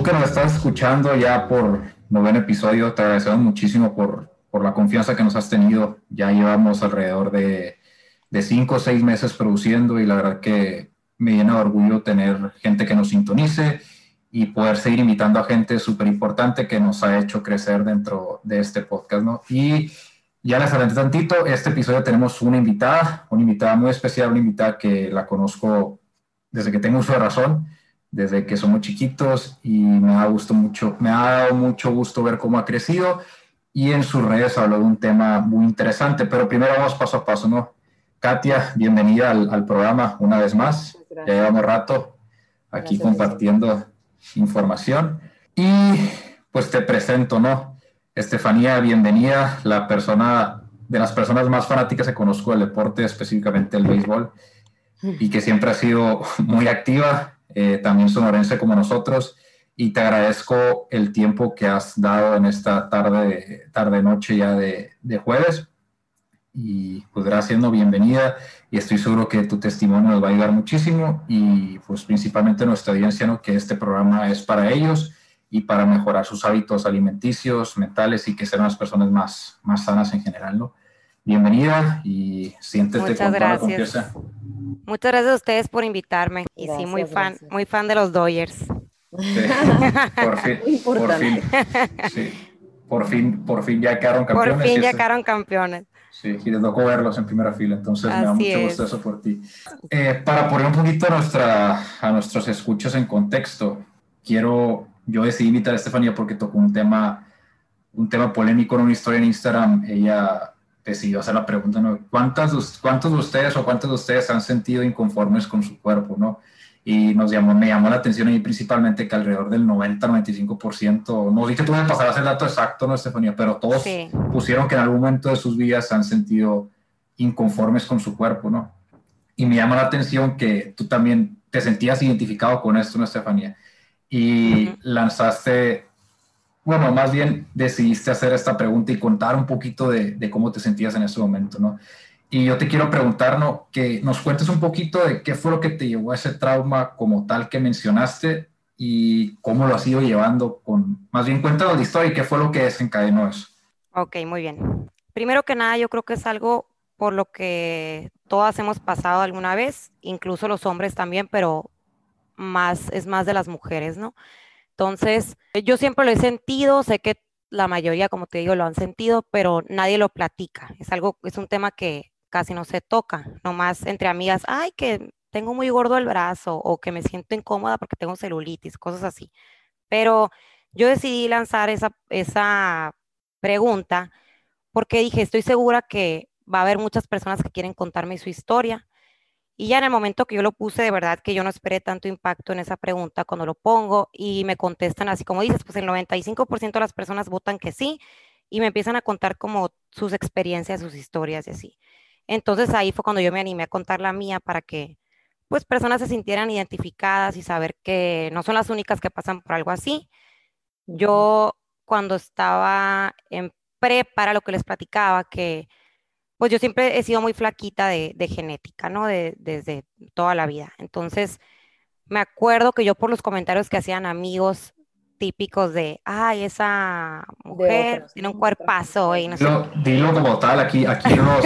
Tú que nos estás escuchando ya por noveno episodio, te agradecemos muchísimo por, por la confianza que nos has tenido. Ya llevamos alrededor de, de cinco o seis meses produciendo y la verdad que me llena de orgullo tener gente que nos sintonice y poder seguir invitando a gente súper importante que nos ha hecho crecer dentro de este podcast, ¿no? Y ya les adelanté tantito, este episodio tenemos una invitada, una invitada muy especial, una invitada que la conozco desde que tengo uso de razón, desde que somos chiquitos y me ha, gustado mucho, me ha dado mucho gusto ver cómo ha crecido y en sus redes habló de un tema muy interesante, pero primero vamos paso a paso, ¿no? Katia, bienvenida al, al programa una vez más. Ya llevamos rato aquí compartiendo información. Y pues te presento, ¿no? Estefanía, bienvenida, la persona de las personas más fanáticas que conozco del deporte, específicamente el béisbol, y que siempre ha sido muy activa, eh, también sonorense como nosotros, y te agradezco el tiempo que has dado en esta tarde, tarde noche ya de, de jueves. Y pues gracias, bienvenida y estoy seguro que tu testimonio nos va a ayudar muchísimo y pues principalmente nuestra audiencia, ¿no? que este programa es para ellos y para mejorar sus hábitos alimenticios, mentales y que sean las personas más, más sanas en general. ¿no? Bienvenida y siéntete Muchas gracias. Muchas gracias a ustedes por invitarme y sí, muy fan, muy fan de los Dodgers. Sí, por fin, por fin, sí, por fin, por fin ya quedaron campeones. Por fin ya quedaron campeones. Sí, y les tocó verlos en primera fila, entonces me da mucho gusto eso por ti. Eh, para poner un poquito a, nuestra, a nuestros escuchos en contexto, quiero, yo decidí invitar a Estefanía porque tocó un tema, un tema polémico en una historia en Instagram. Ella decidió hacer la pregunta, ¿no? ¿Cuántas, ¿cuántos de ustedes o cuántos de ustedes han sentido inconformes con su cuerpo, no? y nos llamó, me llamó la atención ahí principalmente que alrededor del 90-95%, no dije tú me pasarás el dato exacto, ¿no, Estefanía? Pero todos pusieron que en algún momento de sus vidas se han sentido inconformes con su cuerpo, ¿no? Y me llama la atención que tú también te sentías identificado con esto, ¿no, Estefanía? Y lanzaste, bueno, más bien decidiste hacer esta pregunta y contar un poquito de, de cómo te sentías en ese momento, ¿no? Y yo te quiero preguntar, ¿no? que nos cuentes un poquito de qué fue lo que te llevó a ese trauma como tal que mencionaste y cómo lo has ido llevando con, más bien cuéntanos la historia y qué fue lo que desencadenó eso. Ok, muy bien. Primero que nada, yo creo que es algo por lo que todas hemos pasado alguna vez, incluso los hombres también, pero más es más de las mujeres, ¿no? Entonces, yo siempre lo he sentido, sé que la mayoría, como te digo, lo han sentido, pero nadie lo platica. Es algo, es un tema que casi no se toca, nomás entre amigas, ay, que tengo muy gordo el brazo o que me siento incómoda porque tengo celulitis, cosas así. Pero yo decidí lanzar esa, esa pregunta porque dije, estoy segura que va a haber muchas personas que quieren contarme su historia. Y ya en el momento que yo lo puse, de verdad que yo no esperé tanto impacto en esa pregunta cuando lo pongo y me contestan así como dices, pues el 95% de las personas votan que sí y me empiezan a contar como sus experiencias, sus historias y así. Entonces ahí fue cuando yo me animé a contar la mía para que pues personas se sintieran identificadas y saber que no son las únicas que pasan por algo así. Yo cuando estaba en prepa, lo que les platicaba, que pues yo siempre he sido muy flaquita de, genética, ¿no? De, desde toda la vida. Entonces, me acuerdo que yo por los comentarios que hacían amigos típicos de, ay, esa mujer tiene un cuerpazo y no dilo, Dilo como tal, aquí, aquí no,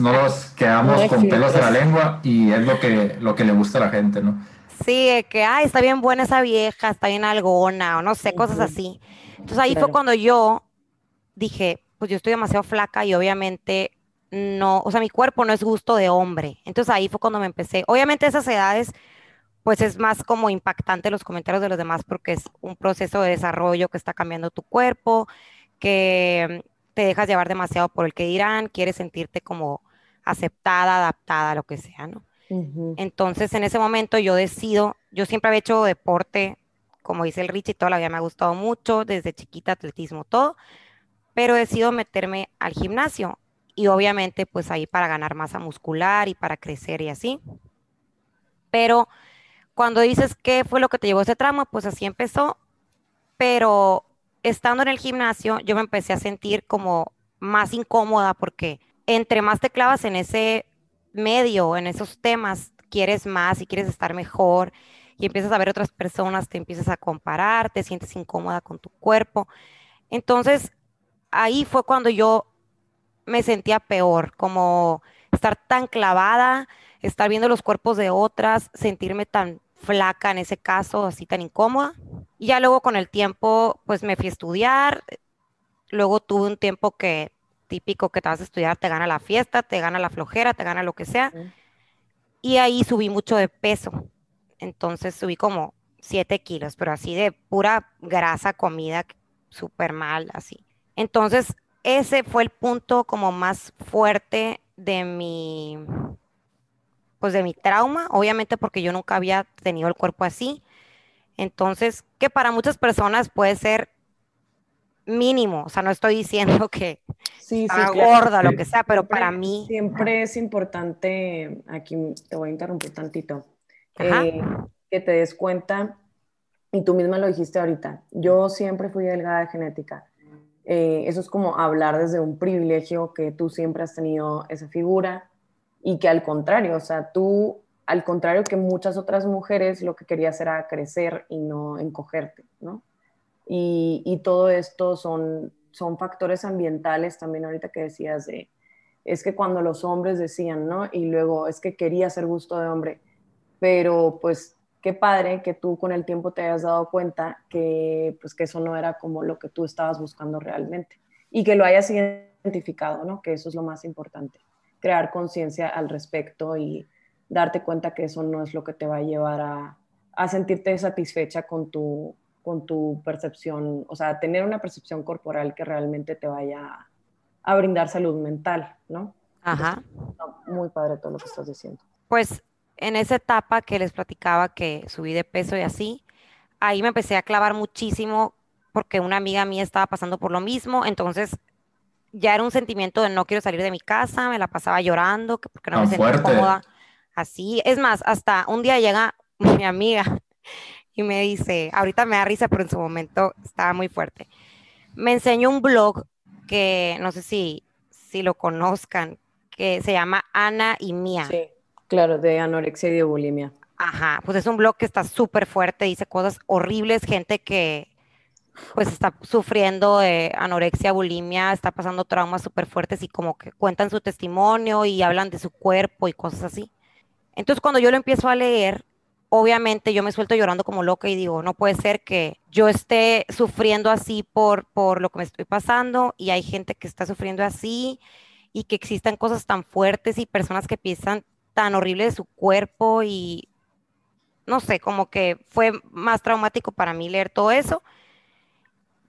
nos, quedamos con pelos de la lengua y es lo que, lo que le gusta a la gente, ¿no? Sí, que, ay, está bien buena esa vieja, está bien algona, o no sé, cosas así. Entonces ahí fue cuando yo dije, pues yo estoy demasiado flaca y obviamente no, o sea, mi cuerpo no es gusto de hombre. Entonces ahí fue cuando me empecé, obviamente esas edades pues es más como impactante los comentarios de los demás porque es un proceso de desarrollo que está cambiando tu cuerpo, que te dejas llevar demasiado por el que dirán, quieres sentirte como aceptada, adaptada, lo que sea, ¿no? Entonces, en ese momento yo decido, yo siempre había hecho deporte, como dice el Richie, toda la vida me ha gustado mucho, desde chiquita, atletismo, todo, pero decido meterme al gimnasio y obviamente pues ahí para ganar masa muscular y para crecer y así. Pero cuando dices qué fue lo que te llevó ese trauma, pues así empezó, pero estando en el gimnasio yo me empecé a sentir como más incómoda porque entre más te clavas en ese medio, en esos temas, quieres más y quieres estar mejor y empiezas a ver otras personas, te empiezas a comparar, te sientes incómoda con tu cuerpo. Entonces, ahí fue cuando yo me sentía peor, como estar tan clavada, estar viendo los cuerpos de otras, sentirme tan flaca en ese caso, así tan incómoda. Y ya luego con el tiempo, pues me fui a estudiar. Luego tuve un tiempo que típico que te vas a estudiar, te gana la fiesta, te gana la flojera, te gana lo que sea. Y ahí subí mucho de peso. Entonces subí como 7 kilos, pero así de pura grasa, comida, súper mal, así. Entonces, ese fue el punto como más fuerte de mi, pues de mi trauma, obviamente porque yo nunca había tenido el cuerpo así. Entonces, que para muchas personas puede ser mínimo, o sea, no estoy diciendo que sí, gorda, lo que sea, pero para mí... Siempre es importante, aquí te voy a interrumpir tantito, eh, que te des cuenta, y tú misma lo dijiste ahorita, yo siempre fui delgada de genética. Eh, eso es como hablar desde un privilegio que tú siempre has tenido esa figura y que al contrario, o sea, tú, al contrario que muchas otras mujeres, lo que querías era crecer y no encogerte, ¿no? Y, todo esto son, son factores ambientales también ahorita que decías de, es que cuando los hombres decían, ¿no? Y luego es que quería ser gusto de hombre, pero pues qué padre que tú con el tiempo te hayas dado cuenta que pues que eso no era como lo que tú estabas buscando realmente y que lo hayas identificado, ¿no? Que eso es lo más importante, crear conciencia al respecto y darte cuenta que eso no es lo que te va a llevar a, a sentirte satisfecha con tu, con tu percepción, o sea, tener una percepción corporal que realmente te vaya a, brindar salud mental, ¿no? Ajá. muy padre todo lo que estás diciendo. Pues en esa etapa que les platicaba que subí de peso y así, ahí me empecé a clavar muchísimo porque una amiga mía estaba pasando por lo mismo, entonces ya era un sentimiento de no quiero salir de mi casa, me la pasaba llorando porque no me sentía cómoda. Así, es más, hasta un día llega mi amiga y me dice, ahorita me da risa, pero en su momento estaba muy fuerte. Me enseñó un blog que no sé si, si lo conozcan, que se llama Ana y Mía. Sí, claro, de anorexia y de bulimia. Ajá, pues es un blog que está súper fuerte, dice cosas horribles, gente que pues está sufriendo anorexia, bulimia, está pasando traumas súper fuertes y como que cuentan su testimonio y hablan de su cuerpo y cosas así. Entonces cuando yo lo empiezo a leer, obviamente yo me suelto llorando como loca y digo, no puede ser que yo esté sufriendo así por, por lo que me estoy pasando y hay gente que está sufriendo así y que existan cosas tan fuertes y personas que piensan tan horrible de su cuerpo y no sé, como que fue más traumático para mí leer todo eso.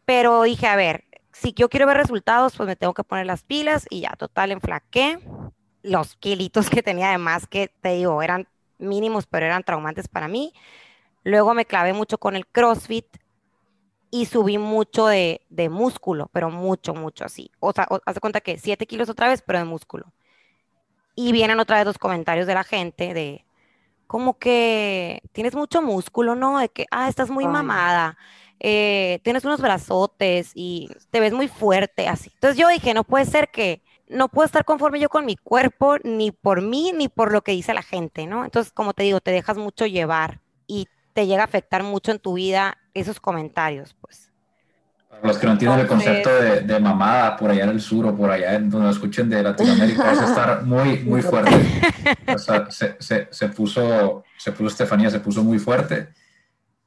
Pero dije, a ver, si yo quiero ver resultados, pues me tengo que poner las pilas y ya, total, enflaqué. Los kilitos que tenía además, que te digo, eran mínimos, pero eran traumantes para mí. Luego me clavé mucho con el CrossFit y subí mucho de, músculo, pero mucho, mucho así. O sea, hace cuenta que 7 kilos otra vez, pero de músculo. Y vienen otra vez los comentarios de la gente de como que tienes mucho músculo, ¿no? De que, ah, estás muy mamada, eh, tienes unos brazotes y te ves muy fuerte, así. Entonces yo dije, no puede ser que no puedo estar conforme yo con mi cuerpo, ni por mí, ni por lo que dice la gente, ¿no? Entonces, como te digo, te dejas mucho llevar y te llega a afectar mucho en tu vida esos comentarios, pues. Para los que no entienden el concepto de, mamada por allá en el sur o por allá en donde escuchen de Latinoamérica, es estar muy, muy fuerte. O sea, se, puso, se puso Estefanía, se puso muy fuerte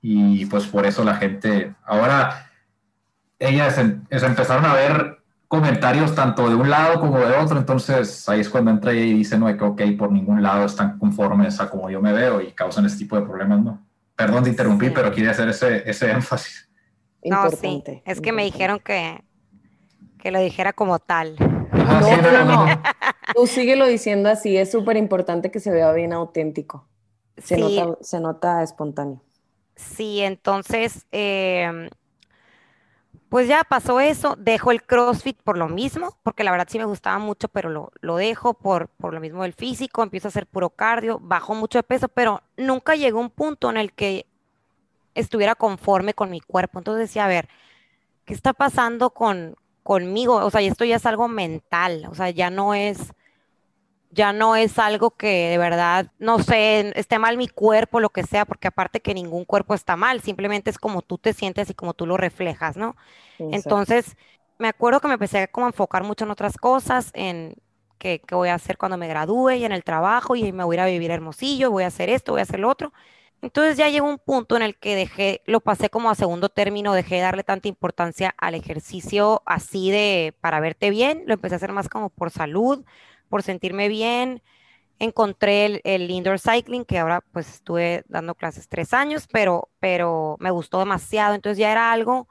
y pues por eso la gente, ahora ellas empezaron a ver comentarios tanto de un lado como de otro, entonces ahí es cuando entra y dice, no, que ok, por ningún lado están conformes a como yo me veo y causan este tipo de problemas, ¿no? Perdón de interrumpir, pero quería hacer ese, ese énfasis. No, sí, es que me dijeron que, que lo dijera como tal. Ah, no, no, no, Tú síguelo diciendo así, es súper importante que se vea bien auténtico. Se, nota, se nota espontáneo. Sí, entonces, eh, pues ya pasó eso, dejo el CrossFit por lo mismo, porque la verdad sí me gustaba mucho, pero lo, lo dejo por, por lo mismo del físico, empiezo a hacer puro cardio, bajo mucho de peso, pero nunca llegó un punto en el que estuviera conforme con mi cuerpo. Entonces decía, a ver, ¿qué está pasando con, conmigo? O sea, esto ya es algo mental, o sea, ya no es ya no es algo que de verdad, no sé, esté mal mi cuerpo, lo que sea, porque aparte que ningún cuerpo está mal, simplemente es como tú te sientes y como tú lo reflejas, ¿no? Entonces, me acuerdo que me empecé a como enfocar mucho en otras cosas, en qué, qué, voy a hacer cuando me gradúe y en el trabajo y me voy a ir a vivir Hermosillo, voy a hacer esto, voy a hacer lo otro. Entonces ya llegó un punto en el que dejé, lo pasé como a segundo término, dejé de darle tanta importancia al ejercicio así de para verte bien, lo empecé a hacer más como por salud, por sentirme bien. Encontré el, indoor cycling, que ahora pues estuve dando clases tres años, pero, pero me gustó demasiado. Entonces ya era algo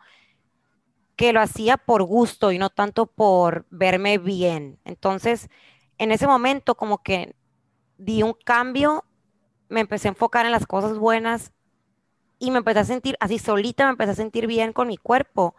que lo hacía por gusto y no tanto por verme bien. Entonces, en ese momento como que di un cambio, me empecé a enfocar en las cosas buenas y me empecé a sentir así solita, me empecé a sentir bien con mi cuerpo.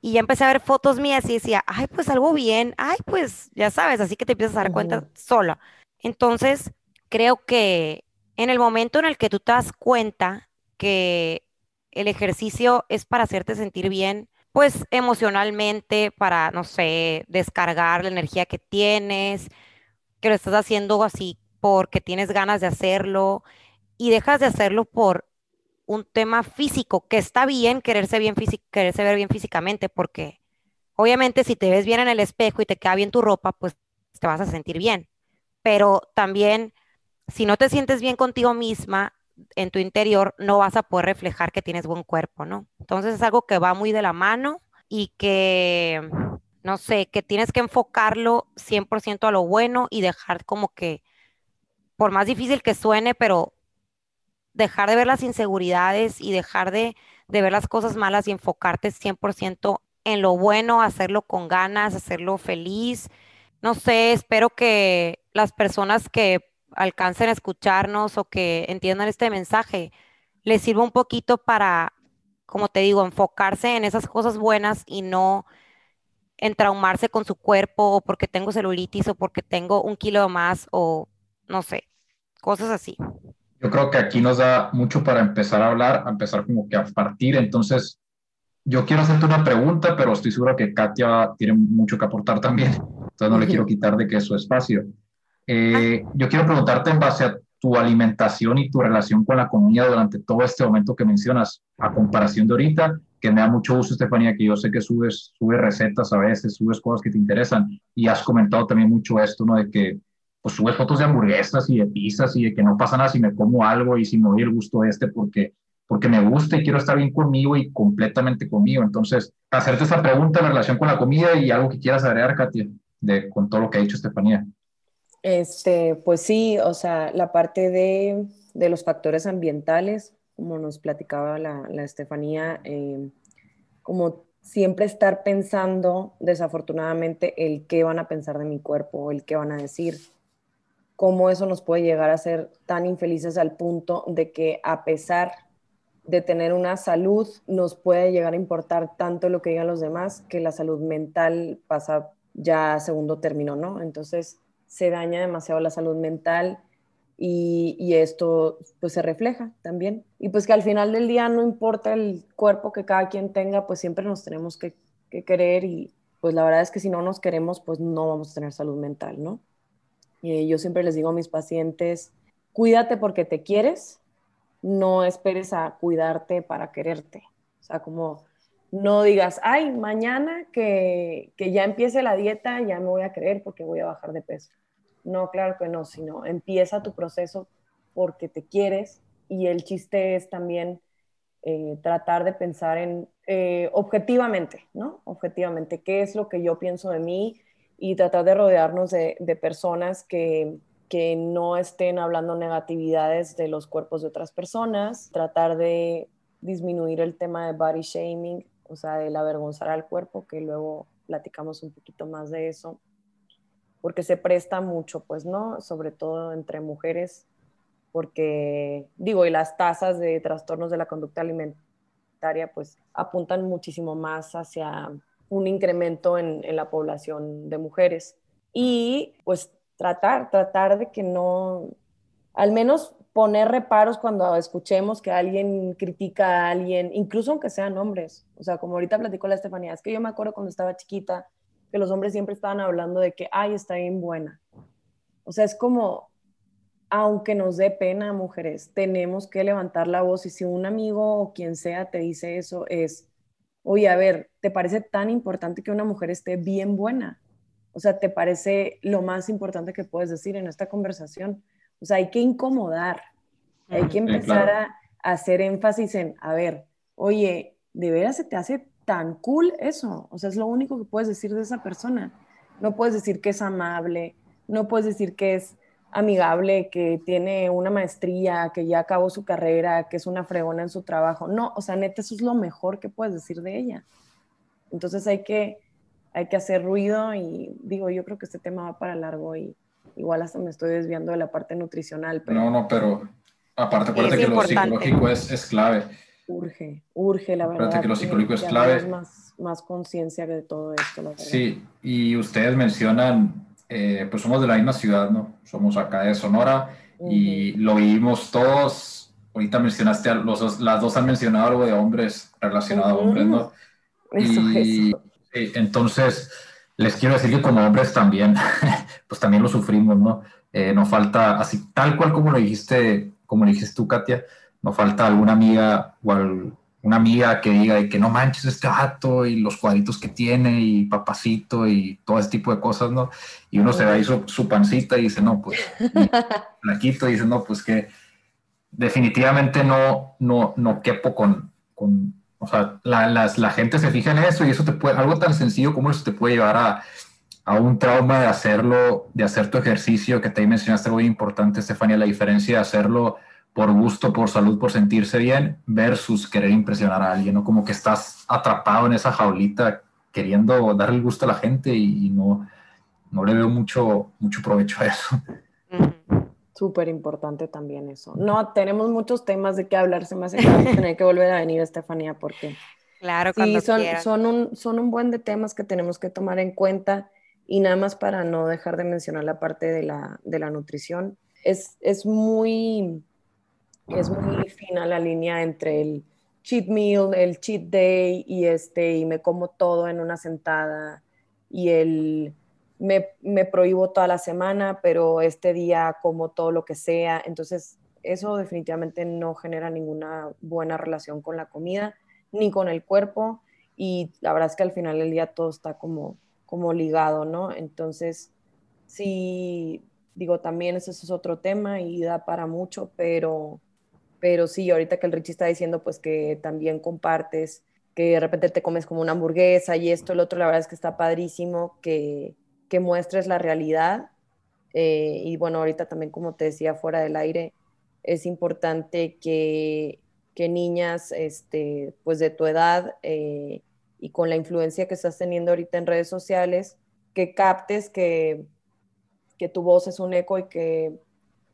Y ya empecé a ver fotos mías y decía, ay, pues algo bien, ay, pues ya sabes, así que te empiezas a dar cuenta sola. Entonces, creo que en el momento en el que tú te das cuenta que el ejercicio es para hacerte sentir bien, pues emocionalmente, para, no sé, descargar la energía que tienes, que lo estás haciendo así porque tienes ganas de hacerlo y dejas de hacerlo por un tema físico, que está bien quererse, bien quererse ver bien físicamente, porque obviamente si te ves bien en el espejo y te queda bien tu ropa, pues te vas a sentir bien. Pero también, si no te sientes bien contigo misma, en tu interior, no vas a poder reflejar que tienes buen cuerpo, ¿no? Entonces es algo que va muy de la mano y que, no sé, que tienes que enfocarlo 100% a lo bueno y dejar como que, por más difícil que suene, pero dejar de ver las inseguridades y dejar de, ver las cosas malas y enfocarte 100% en lo bueno, hacerlo con ganas, hacerlo feliz. No sé, espero que las personas que alcancen a escucharnos o que entiendan este mensaje les sirva un poquito para, como te digo, enfocarse en esas cosas buenas y no en traumarse con su cuerpo o porque tengo celulitis o porque tengo un kilo más o no sé, cosas así. Yo creo que aquí nos da mucho para empezar a hablar, a empezar como que a partir. Entonces, yo quiero hacerte una pregunta, pero estoy seguro que Katia tiene mucho que aportar también. Entonces, no le quiero quitar de que es su espacio. Eh, yo quiero preguntarte en base a tu alimentación y tu relación con la comida durante todo este momento que mencionas, a comparación de ahorita, que me da mucho gusto, Estefanía, que yo sé que subes, subes recetas a veces, subes cosas que te interesan y has comentado también mucho esto, ¿no? De que pues subes fotos de hamburguesas y de pizzas y de que no pasa nada si me como algo y si me doy el gusto este porque, porque me gusta y quiero estar bien conmigo y completamente conmigo. Entonces, hacerte esta pregunta en relación con la comida y algo que quieras agregar, Katia, de, con todo lo que ha dicho Estefanía. Este, pues sí, o sea, la parte de, de los factores ambientales, como nos platicaba la, la Estefanía, eh, como siempre estar pensando, desafortunadamente, el qué van a pensar de mi cuerpo, el qué van a decir cómo eso nos puede llegar a ser tan infelices al punto de que a pesar de tener una salud, nos puede llegar a importar tanto lo que digan los demás que la salud mental pasa ya a segundo término, ¿no? Entonces se daña demasiado la salud mental y, esto pues se refleja también. Y pues que al final del día no importa el cuerpo que cada quien tenga, pues siempre nos tenemos que, que querer y pues la verdad es que si no nos queremos, pues no vamos a tener salud mental, ¿no? Eh, yo siempre les digo a mis pacientes, cuídate porque te quieres, no esperes a cuidarte para quererte. O sea, como no digas, ay, mañana que, que ya empiece la dieta, ya me voy a creer porque voy a bajar de peso. No, claro que no, sino empieza tu proceso porque te quieres y el chiste es también eh, tratar de pensar en eh, objetivamente, ¿no? Objetivamente, ¿qué es lo que yo pienso de mí? Y tratar de rodearnos de, personas que, no estén hablando negatividades de los cuerpos de otras personas, tratar de disminuir el tema de body shaming, o sea, del avergonzar al cuerpo, que luego platicamos un poquito más de eso, porque se presta mucho, pues, ¿no? Sobre todo entre mujeres, porque, digo, y las tasas de trastornos de la conducta alimentaria, pues, apuntan muchísimo más hacia un incremento en, la población de mujeres. Y pues tratar, tratar de que no, al menos poner reparos cuando escuchemos que alguien critica a alguien, incluso aunque sean hombres. O sea, como ahorita platicó la Estefanía, es que yo me acuerdo cuando estaba chiquita que los hombres siempre estaban hablando de que, ay, está bien buena. O sea, es como, aunque nos dé pena, mujeres, tenemos que levantar la voz y si un amigo o quien sea te dice eso, es, oye, a ver, ¿te parece tan importante que una mujer esté bien buena? O sea, ¿te parece lo más importante que puedes decir en esta conversación? O sea, hay que incomodar, hay que empezar a, hacer énfasis en, a ver, oye, ¿de veras se te hace tan cool eso? O sea, es lo único que puedes decir de esa persona. No puedes decir que es amable, no puedes decir que es amigable, que tiene una maestría, que ya acabó su carrera, que es una fregona en su trabajo. No, o sea, neta, eso es lo mejor que puedes decir de ella. Entonces hay que, hay que hacer ruido y digo, yo creo que este tema va para largo y igual hasta me estoy desviando de la parte nutricional. Pero no, no, pero aparte acuérdate que lo psicológico es, es, clave. Urge, urge, la verdad. Acuérdate que lo psicológico es clave. Más, más conciencia de todo esto, la. Sí, y ustedes mencionan eh, pues somos de la misma ciudad, ¿no? Somos acá de Sonora y lo vivimos todos. Ahorita mencionaste, los, las dos han mencionado algo de hombres relacionado a hombres, ¿no? Eso, y, entonces, les quiero decir que como hombres también, pues también lo sufrimos, ¿no? Eh, nos falta, así tal cual como lo dijiste, como lo dijiste tú, Katia, nos falta alguna amiga o una amiga que diga de que no manches este gato y los cuadritos que tiene y papacito y todo ese tipo de cosas, ¿no? Y uno se va ahí su, su pancita y dice, no, pues, flaquito, y dice, no, pues que definitivamente no, no, no quepo con, con o sea, la, la, gente se fija en eso y eso te puede, algo tan sencillo como eso te puede llevar a, a un trauma de hacerlo, de hacer tu ejercicio, que te mencionaste algo muy importante, Estefania, la diferencia de hacerlo por gusto, por salud, por sentirse bien, versus querer impresionar a alguien, ¿no? Como que estás atrapado en esa jaulita queriendo darle el gusto a la gente y, no, no le veo mucho, mucho provecho a eso. Súper importante también eso. No, tenemos muchos temas de qué hablar, se me hace que tener que volver a venir, Estefanía, porque claro, sí, son, son, un, son un buen de temas que tenemos que tomar en cuenta y nada más para no dejar de mencionar la parte de la, de la nutrición. Es, es muy es muy fina la línea entre el cheat meal, el cheat day y este, y me como todo en una sentada y el me, me prohíbo toda la semana, pero este día como todo lo que sea. Entonces, eso definitivamente no genera ninguna buena relación con la comida ni con el cuerpo y la verdad es que al final del día todo está como, como ligado, ¿no? Entonces, sí, digo, también ese es otro tema y da para mucho, pero pero sí, ahorita que el Richie está diciendo pues que también compartes, que de repente te comes como una hamburguesa y esto, el otro, la verdad es que está padrísimo que, que muestres la realidad. Eh, y bueno, ahorita también como te decía fuera del aire, es importante que, que niñas este, pues de tu edad eh, y con la influencia que estás teniendo ahorita en redes sociales, que captes que, que tu voz es un eco y que,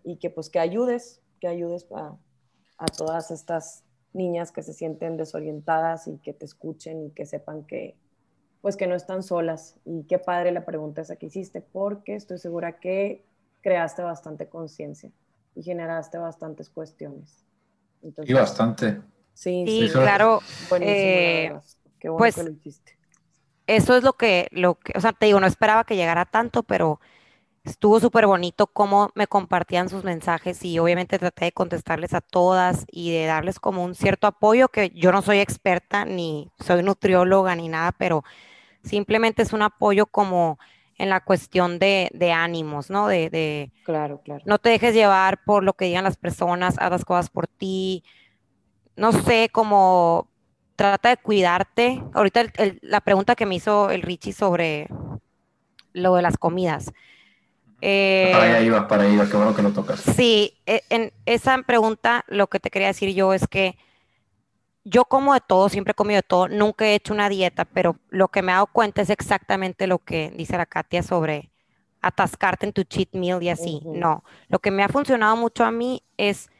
y que pues que ayudes, que ayudes a, a todas estas niñas que se sienten desorientadas y que te escuchen y que sepan que pues que no están solas y qué padre la pregunta esa que hiciste porque estoy segura que creaste bastante conciencia y generaste bastantes cuestiones. y bastante. Sí, sí, claro. Eh, qué bueno pues, que lo hiciste. Eso es lo que, lo que, o sea, te digo, no esperaba que llegara tanto, pero Estuvo súper bonito cómo me compartían sus mensajes y obviamente traté de contestarles a todas y de darles como un cierto apoyo, que yo no soy experta ni soy nutrióloga ni nada, pero simplemente es un apoyo como en la cuestión de, ánimos, ¿no? De, claro, claro. No te dejes llevar por lo que digan las personas, haz las cosas por ti. No sé, como trata de cuidarte. Ahorita la pregunta que me hizo el Richie sobre lo de las comidas eh, para allá iba, para allá qué bueno que lo tocas. Sí, e, en esa pregunta lo que te quería decir yo es que yo como de todo, siempre he comido de todo, nunca he hecho una dieta, pero lo que me he dado cuenta es exactamente lo que dice la Katia sobre atascarte en tu cheat meal y así. No, lo que me ha funcionado mucho a mí es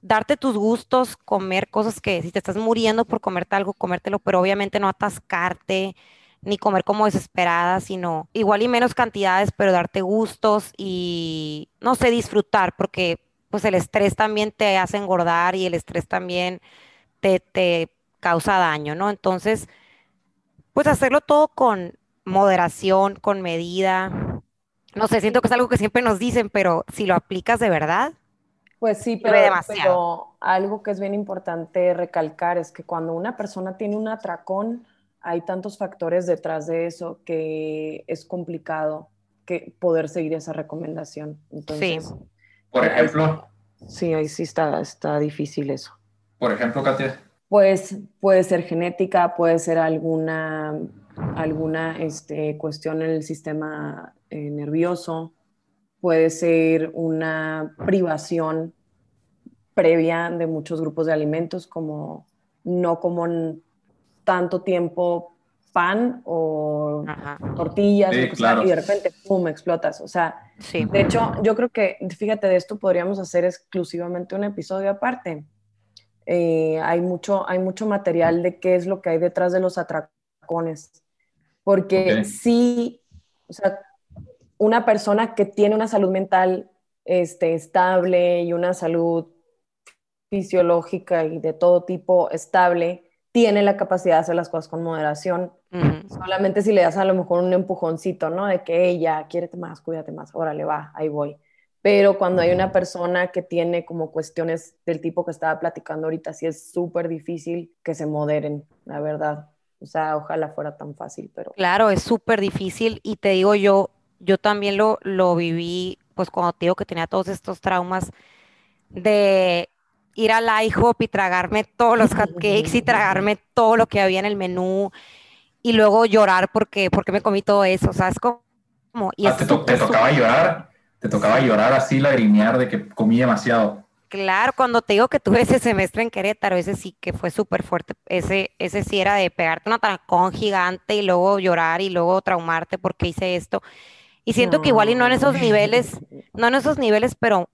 darte tus gustos, comer cosas que si te estás muriendo por comerte algo, comértelo, pero obviamente no atascarte, ni comer como desesperada, sino igual y menos cantidades, pero darte gustos y, no sé, disfrutar, porque pues el estrés también te hace engordar y el estrés también te, te causa daño, ¿no? Entonces, pues hacerlo todo con moderación, con medida. No sé, siento que es algo que siempre nos dicen, pero si lo aplicas de verdad. Pues sí, pero, pero algo que es bien importante recalcar es que cuando una persona tiene un atracón, hay tantos factores detrás de eso que es complicado que poder seguir esa recomendación. Entonces, sí. Por ejemplo. Sí, ahí sí está, está difícil eso. Por ejemplo, Katia. Pues puede ser genética, puede ser alguna, alguna este, cuestión en el sistema eh, nervioso, puede ser una privación previa de muchos grupos de alimentos, como no como tanto tiempo pan o tortillas, y de repente, ¡pum!, explotas. O sea, de hecho, yo creo que, fíjate, de esto podríamos hacer exclusivamente un episodio aparte. Eh, hay, mucho, hay mucho material de qué es lo que hay detrás de los atracones. Porque sí, o sea, una persona que tiene una salud mental este, estable y una salud fisiológica y de todo tipo estable, tiene la capacidad de hacer las cosas con moderación. Solamente si le das a lo mejor un empujoncito, ¿no? De que ella, quiérete más, cuídate más, órale, va, ahí voy. Pero cuando hay una persona que tiene como cuestiones del tipo que estaba platicando ahorita, sí es súper difícil que se moderen, la verdad. O sea, ojalá fuera tan fácil, pero... Claro, es súper difícil y te digo yo, yo también lo, lo viví, pues cuando te digo que tenía todos estos traumas de ir al IHOP y tragarme todos los cupcakes y tragarme todo lo que había en el menú y luego llorar porque, porque me comí todo eso, o sea, es como... Y ah, te, tocaba llorar, te tocaba llorar así, lagrimear de que comí demasiado. Claro, cuando te digo que tuve ese semestre en Querétaro, ese sí que fue súper fuerte, ese, ese sí era de pegarte una tracón gigante y luego llorar y luego traumarte porque hice esto. Y siento que igual y no en esos niveles, no en esos niveles, pero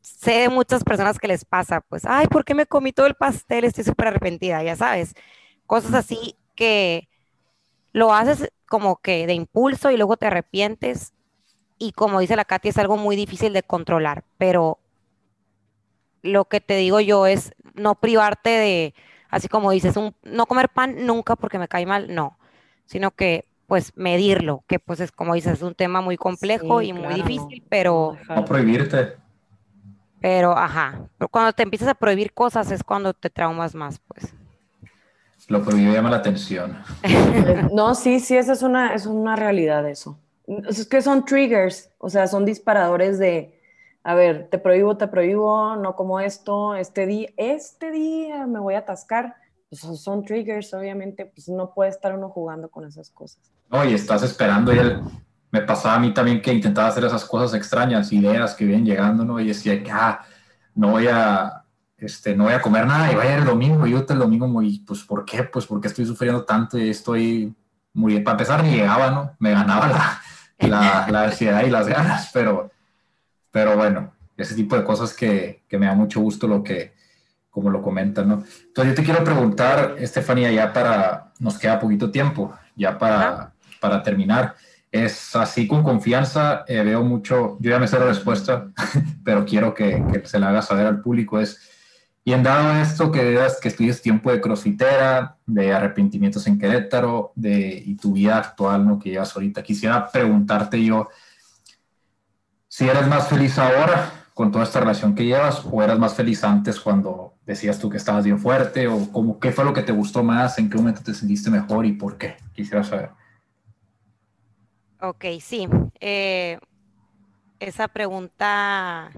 sé de muchas personas que les pasa, pues, ay, ¿por qué me comí todo el pastel? Estoy súper arrepentida, ya sabes. Cosas así que lo haces como que de impulso y luego te arrepientes. Y como dice la Katy, es algo muy difícil de controlar, pero lo que te digo yo es no privarte de, así como dices, un, no comer pan nunca porque me cae mal, no, sino que pues medirlo, que pues es como dices, es un tema muy complejo y muy difícil, pero... No prohibirte. Pero, ajá, cuando te empiezas a prohibir cosas es cuando te traumas más, pues. Lo prohibido llama la atención. no, sí, sí, esa es una, es una realidad eso. Es que son triggers, o sea, son disparadores de, a ver, te prohíbo, te prohíbo, no como esto, este día, este día me voy a atascar. Pues son triggers, obviamente, pues no puede estar uno jugando con esas cosas. No, y estás esperando y el, me pasaba a mí también que intentaba hacer esas cosas extrañas, ideas que vienen llegando, ¿no? Y decía que, ah, no voy a, este, no voy a comer nada y vaya el domingo. Y yo el domingo muy, pues, ¿por qué? Pues porque estoy sufriendo tanto y estoy muy, para empezar ni llegaba, ¿no? Me ganaba la, la, la ansiedad y las ganas, pero, pero bueno, ese tipo de cosas que, que me da mucho gusto lo que, como lo comentan, ¿no? Entonces yo te quiero preguntar, Estefanía, ya para, nos queda poquito tiempo, ya para, para terminar es así con confianza, eh, veo mucho, yo ya me sé la respuesta, pero quiero que, se la haga saber al público, es, y en dado esto que veas que estudies tiempo de crossfitera, de arrepentimientos en Querétaro, de, y tu vida actual, ¿no? Que llevas ahorita, quisiera preguntarte yo, si eres más feliz ahora con toda esta relación que llevas, o eras más feliz antes cuando decías tú que estabas bien fuerte, o como, qué fue lo que te gustó más, en qué momento te sentiste mejor y por qué, quisiera saber. Ok, sí. Eh, esa pregunta,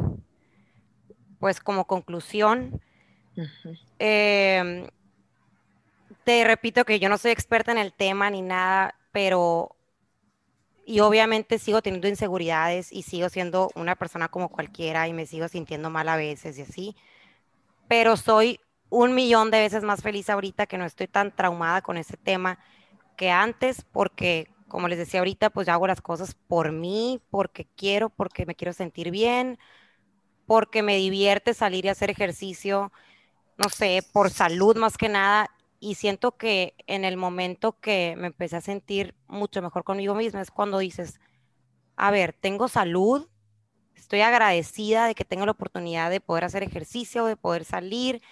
pues como conclusión, em, te repito que yo no soy experta en el tema ni nada, pero y obviamente sigo teniendo inseguridades y sigo siendo una persona como cualquiera y me sigo sintiendo mal a veces y así, pero soy un millón de veces más feliz ahorita que no estoy tan traumada con ese tema que antes porque como les decía ahorita, pues yo hago las cosas por mí, porque quiero, porque me quiero sentir bien, porque me divierte salir y hacer ejercicio, no sé, por salud más que nada. Y siento que en el momento que me empecé a sentir mucho mejor conmigo misma es cuando dices, a ver, tengo salud, estoy agradecida de que tengo la oportunidad de poder hacer ejercicio, de poder salir,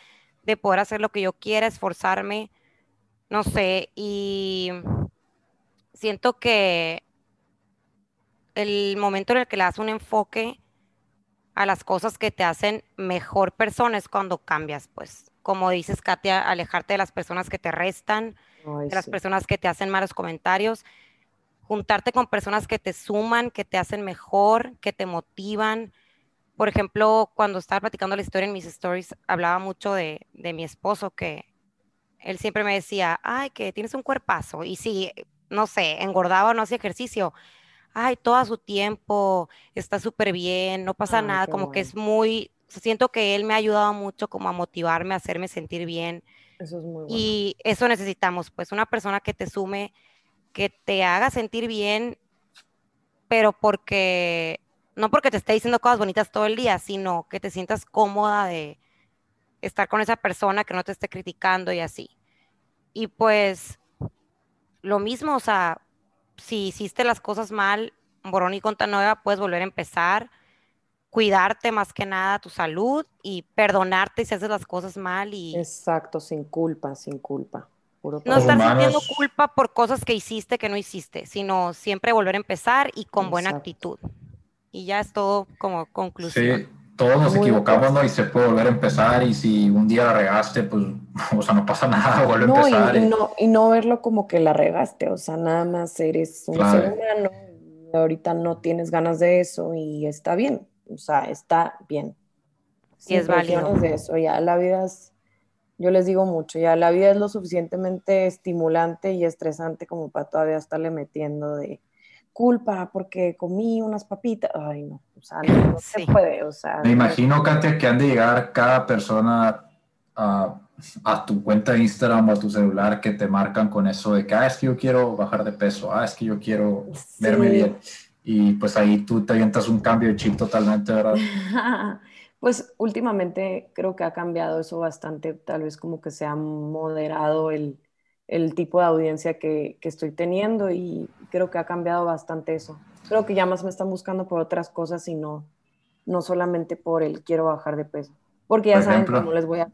de poder hacer lo que yo quiera, esforzarme, no sé, y siento que el momento en el que le das un enfoque a las cosas que te hacen mejor persona es cuando cambias, pues. Como dices, Katia, alejarte de las personas que te restan, de las personas que te hacen malos comentarios, juntarte con personas que te suman, que te hacen mejor, que te motivan. Por ejemplo, cuando estaba platicando la historia en mis stories, hablaba mucho de, de mi esposo, que él siempre me decía, ay, que tienes un cuerpazo. Y si, no sé, engordaba o no hacía ejercicio, ay, todo su tiempo, está súper bien, no pasa nada, como que es muy, siento que él me ha ayudado mucho como a motivarme, a hacerme sentir bien. Eso es muy bueno. Y eso necesitamos, pues una persona que te sume, que te haga sentir bien, pero porque, no porque te esté diciendo cosas bonitas todo el día, sino que te sientas cómoda de estar con esa persona, que no te esté criticando y así. Y pues lo mismo, o sea, si hiciste las cosas mal, borrón y conta nueva, puedes volver a empezar, cuidarte más que nada tu salud y perdonarte si haces las cosas mal y... Exacto, sin culpa, sin culpa. no estar sintiendo culpa por cosas que hiciste que no hiciste, sino siempre volver a empezar y con buena actitud. Y ya es todo como conclusión todos nos equivocamos, ¿no? Y se puede volver a empezar y si un día la regaste, pues, o sea, no pasa nada, vuelve a empezar. Y, no, y no verlo como que la regaste, o sea, nada más eres un ser humano y ahorita no tienes ganas de eso y está bien, o sea, está bien. Sí, es válido. de eso, ya la vida es, yo les digo mucho, ya la vida es lo suficientemente estimulante y estresante como para todavía estarle metiendo de culpa porque comí unas papitas. Ay, no, o sea, no, se puede, o sea. Me imagino, Katia, que han de llegar cada persona a, a, tu cuenta de Instagram o a tu celular que te marcan con eso de que, ah, es que yo quiero bajar de peso, ah, es que yo quiero verme bien. Y pues ahí tú te avientas un cambio de chip totalmente, ¿verdad? pues últimamente creo que ha cambiado eso bastante, tal vez como que se ha moderado el, el tipo de audiencia que, que, estoy teniendo y creo que ha cambiado bastante eso. Creo que ya más me están buscando por otras cosas y no, no solamente por el quiero bajar de peso. Porque ya saben cómo les voy a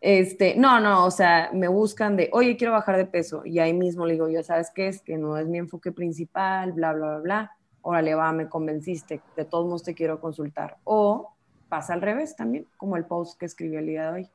Este, no, no, o sea, me buscan de, oye, quiero bajar de peso. Y ahí mismo le digo, ya sabes qué es, que no es mi enfoque principal, bla, bla, bla, bla. Órale, va, me convenciste, de todos modos te quiero consultar. O pasa al revés también, como el post que escribió el día de hoy.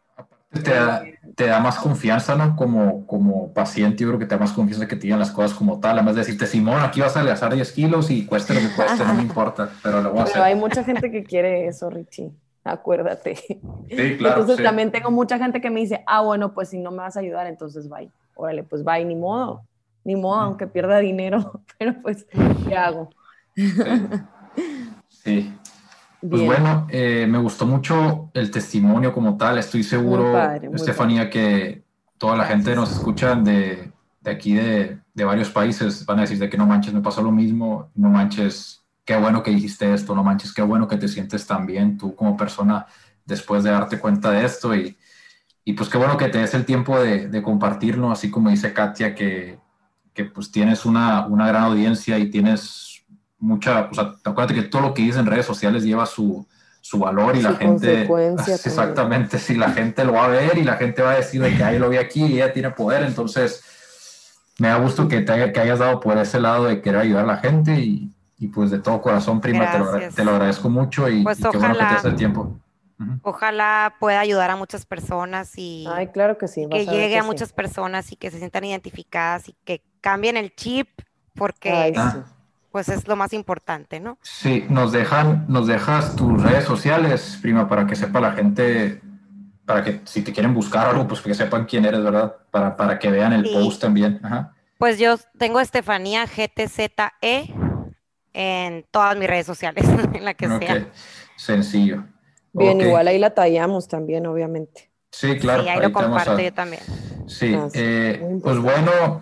Te da, te da, más confianza, ¿no? Como, como paciente, yo creo que te da más confianza que te digan las cosas como tal. Además de decirte, Simón, aquí vas a adelgazar 10 kilos y cueste lo que cueste, no me importa, pero lo voy a hacer. Pero hay mucha gente que quiere eso, Richie. Acuérdate. Sí, claro. Entonces también tengo mucha gente que me dice, ah, bueno, pues si no me vas a ayudar, entonces bye. Órale, pues bye, ni modo. Ni modo, aunque pierda dinero. Pero pues, ¿qué hago? sí. Pues bueno, eh, me gustó mucho el testimonio como tal. Estoy seguro, Estefanía, que toda la gente nos escucha de, de aquí, de, de, varios países, van a decir de que no manches, me pasó lo mismo, no manches, qué bueno que dijiste esto, no manches, qué bueno que te sientes tan bien tú como persona después de darte cuenta de esto. Y, y pues qué bueno que te des el tiempo de, de compartirlo, así como dice Katia, que, que pues tienes una, una gran audiencia y tienes mucha, o sea, acuérdate que todo lo que dices en redes sociales lleva su, su valor y la gente, exactamente, si la gente lo va a ver y la gente va a decir de que ahí lo vi aquí y ella tiene poder, entonces me da gusto que te que hayas dado por ese lado de querer ayudar a la gente y, y pues de todo corazón, prima, te lo, te lo, agradezco mucho y, pues qué bueno que te el tiempo. Ojalá pueda ayudar a muchas personas y Ay, claro que, sí, que llegue a, muchas personas y que se sientan identificadas y que cambien el chip porque pues es lo más importante, ¿no? Sí, nos dejan, nos dejas tus redes sociales, prima, para que sepa la gente, para que si te quieren buscar algo, pues que sepan quién eres, ¿verdad? Para, para que vean el post también. Pues yo tengo Estefanía GTZE en todas mis redes sociales, en la que sea. Sencillo. Bien, igual ahí la tallamos también, obviamente. Sí, claro. Sí, ahí, lo comparto yo también. Sí, eh, pues bueno,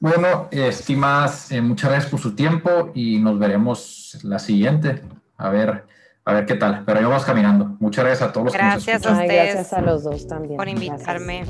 bueno, estimadas, eh, muchas gracias por su tiempo y nos veremos la siguiente. A ver, a ver qué tal. Pero ya vamos caminando. Muchas gracias a todos los gracias que nos escuchan. A ustedes gracias a los dos también. Por invitarme.